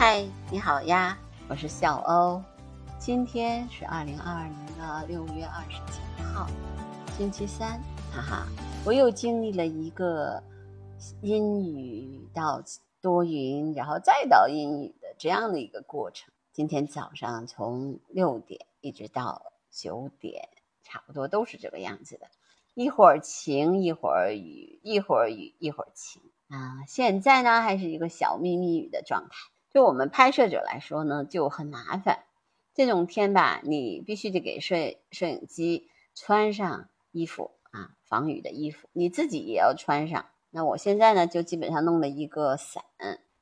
嗨，你好呀，我是小欧。今天是二零二二年的六月二十九号，星期三，哈哈，我又经历了一个阴雨到多云，然后再到阴雨的这样的一个过程。今天早上从六点一直到九点，差不多都是这个样子的，一会儿晴，一会儿雨，一会儿雨，一会儿晴啊。现在呢，还是一个小秘密雨的状态。就我们拍摄者来说呢，就很麻烦。这种天吧，你必须得给摄摄影机穿上衣服啊，防雨的衣服，你自己也要穿上。那我现在呢，就基本上弄了一个伞，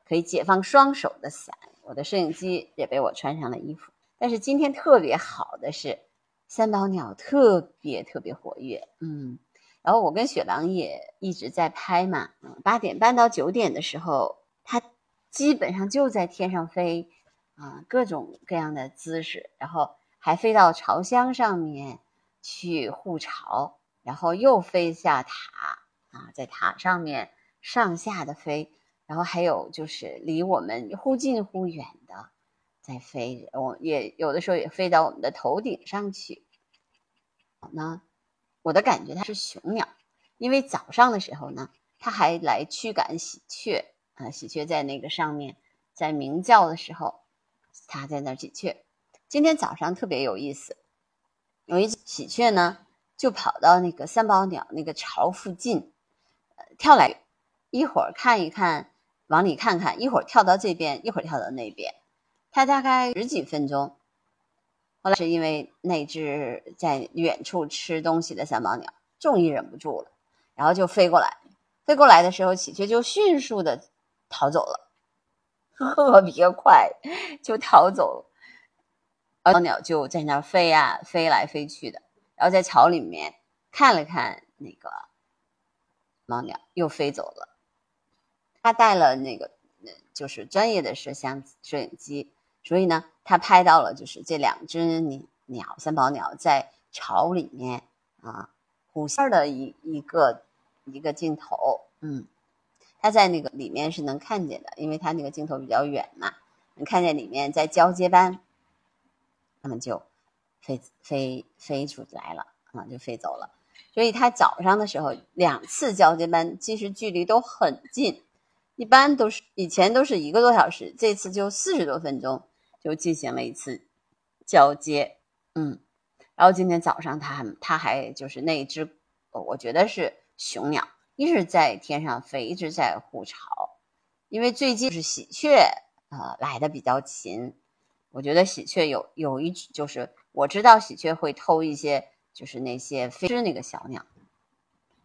可以解放双手的伞。我的摄影机也被我穿上了衣服，但是今天特别好的是，三宝鸟特别特别活跃，嗯，然后我跟雪狼也一直在拍嘛，八点半到九点的时候，基本上就在天上飞，啊，各种各样的姿势，然后还飞到巢箱上面去护巢，然后又飞下塔，啊，在塔上面上下的飞。然后还有就是离我们忽近忽远的在飞，我也有的时候也飞到我们的头顶上去。呢我的感觉它是雄鸟，因为早上的时候呢，它还来驱赶喜鹊啊，喜鹊在那个上面在鸣叫的时候，它在那喜鹊。今天早上特别有意思，有一只喜鹊呢就跑到那个三宝鸟那个巢附近，呃，跳来一会儿看一看。往里看看，一会儿跳到这边，一会儿跳到那边，它大概十几分钟。后来是因为那只在远处吃东西的三宝鸟终于忍不住了，然后就飞过来。飞过来的时候，喜鹊就迅速的逃走了，特别快就逃走。三宝鸟就在那飞呀，飞来飞去的，然后在巢里面看了看那个猫鸟，又飞走了。他带了那个，就是专业的摄像摄影机，所以呢，他拍到了就是这两只鸟三宝鸟在巢里面啊，虎线的一一个一个镜头，嗯，他在那个里面是能看见的，因为他那个镜头比较远嘛，能看见里面在交接班，他们就飞飞飞出来了啊，就飞走了，所以他早上的时候两次交接班，其实距离都很近。一般都是以前都是一个多小时，这次就四十多分钟就进行了一次交接，嗯，然后今天早上它它还就是那只，我觉得是雄鸟，一直在天上飞，一直在护巢，因为最近是喜鹊呃来的比较勤，我觉得喜鹊有有一就是我知道喜鹊会偷一些就是那些飞吃那个小鸟，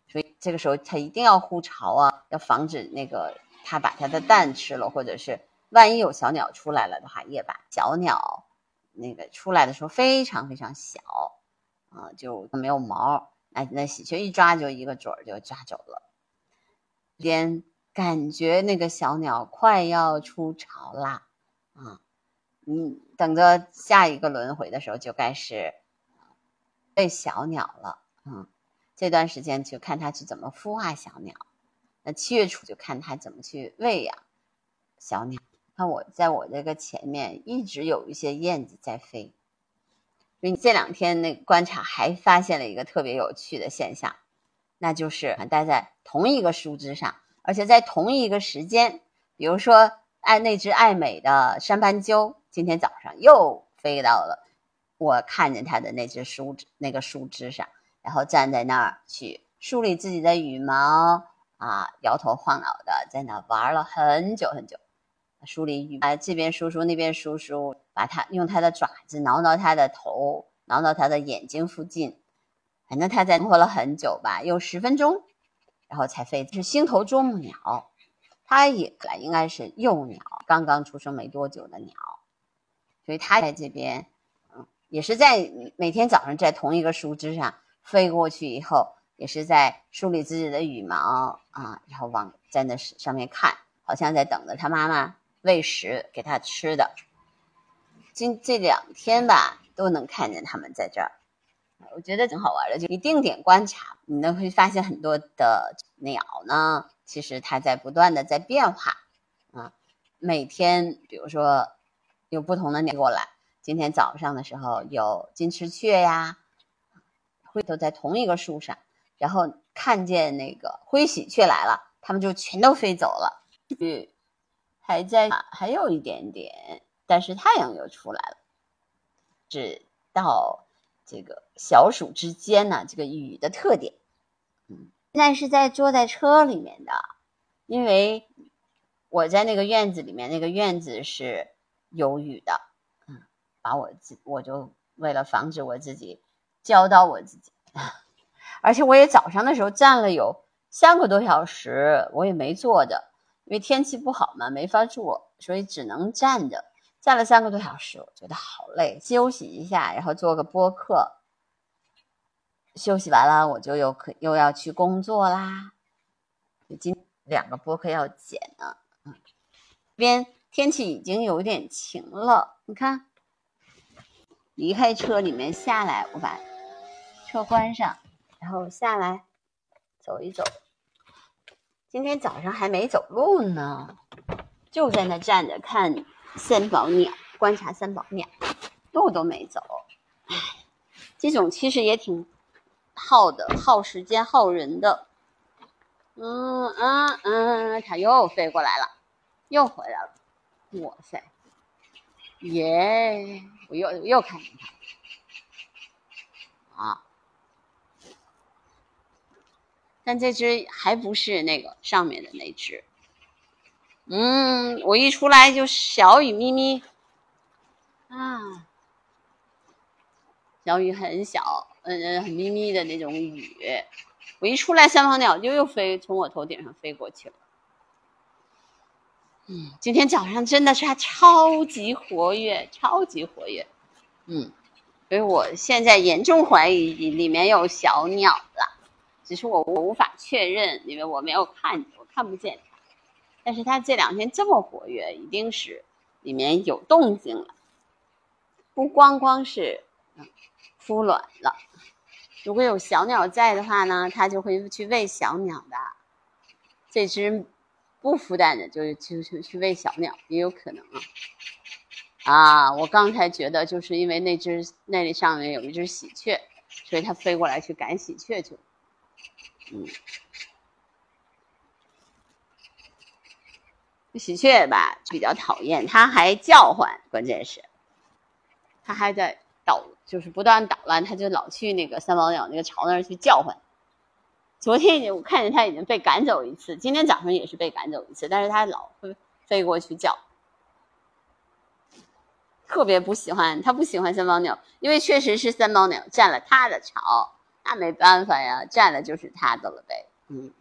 所以这个时候它一定要护巢啊，要防止那个。它把它的蛋吃了，或者是万一有小鸟出来了的话，也把小鸟那个出来的时候非常非常小，啊，就没有毛，哎那喜鹊一抓就一个准儿就抓走了。连感觉那个小鸟快要出巢啦，啊，你，等着下一个轮回的时候就该是喂小鸟了，嗯，这段时间就看它去怎么孵化小鸟。那七月初就看它怎么去喂养小鸟。看我在我这个前面一直有一些燕子在飞，所以这两天那观察还发现了一个特别有趣的现象，那就是待在同一个树枝上，而且在同一个时间，比如说爱那只爱美的山斑鸠，今天早上又飞到了我看见它的那只树枝那个树枝上，然后站在那儿去梳理自己的羽毛。啊，摇头晃脑的在那玩了很久很久，梳理羽啊，这边梳梳那边梳梳，把它用它的爪子挠挠它的头，挠挠它的眼睛附近，反正它在活了很久吧，有十分钟，然后才飞。是星头啄木鸟，它也应该是幼鸟，刚刚出生没多久的鸟，所以它在这边，嗯，也是在每天早上在同一个树枝上飞过去以后。也是在梳理自己的羽毛啊，然后往在那上面看，好像在等着他妈妈喂食给它吃的。今这两天吧，都能看见它们在这儿，我觉得挺好玩的。就一定点观察，你能会发现很多的鸟呢，其实它在不断的在变化啊。每天，比如说有不同的鸟过来。今天早上的时候有金翅雀呀，会都在同一个树上，然后看见那个灰喜鹊来了，它们就全都飞走了。嗯还在，还有一点点，但是太阳又出来了。是到这个小暑之间呢，这个雨的特点。嗯，现在是在坐在车里面的，因为我在那个院子里面，那个院子是有雨的。嗯把我自我就为了防止我自己浇到我自己，而且我也早上的时候站了有三个多小时，我也没坐着，因为天气不好嘛，没法坐，所以只能站着，站了三个多小时，我觉得好累，休息一下，然后做个播客，休息完了我就又可又要去工作啦，今两个播客要剪呢，嗯，这边天气已经有点晴了，你看。离开车里面下来，我把车关上，然后下来走一走。今天早上还没走路呢，就在那站着看三宝鸟，观察三宝鸟，路都没走。唉，这种其实也挺耗的，耗时间、耗人的。嗯嗯嗯，它又飞过来了，又回来了。哇塞！耶！我又又看见它啊！但这只还不是那个上面的那只。嗯，我一出来就小雨咪咪啊，小雨很小，嗯嗯，很咪咪的那种雨。我一出来，三房鸟就又飞从我头顶上飞过去了。嗯，今天早上真的是超级活跃，超级活跃。嗯，所以我现在严重怀疑里面有小鸟了，只是我我无法确认，因为我没有看，我看不见它。但是它这两天这么活跃，一定是里面有动静了，不光光是孵卵了。如果有小鸟在的话呢，它就会去喂小鸟的。这只。不孵蛋的，就就去去喂小鸟，也有可能啊。啊，我刚才觉得就是因为那只那里上面有一只喜鹊，所以它飞过来去赶喜鹊去了。嗯，喜鹊吧比较讨厌，它还叫唤，关键是它还在捣，就是不断捣乱，它就老去那个三毛鸟那个巢那儿去叫唤。昨天我看见它已经被赶走一次，今天早上也是被赶走一次，但是它老会飞过去叫，特别不喜欢。它不喜欢三毛鸟，因为确实是三毛鸟占了它的巢，那没办法呀，占了就是他的了呗。嗯，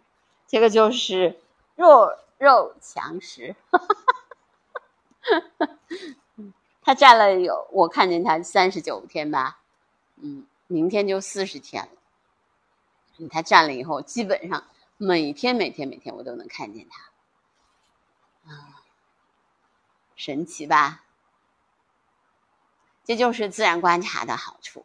这个就是弱肉强食。他占了有，我看见他三十九天吧，嗯，明天就四十天了。他占了以后，基本上每天每天每天我都能看见他，啊，神奇吧？这就是自然观察的好处。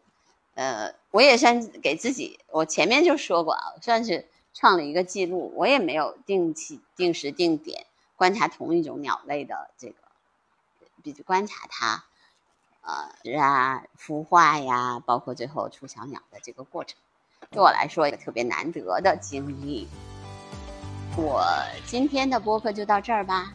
呃，我也算给自己，我前面就说过啊，算是创了一个记录。我也没有定期、定时、定点观察同一种鸟类的这个，比如观察它，呃，啊，孵化呀，包括最后出小鸟的这个过程。对我来说，也特别难得的经历。我今天的播客就到这儿吧。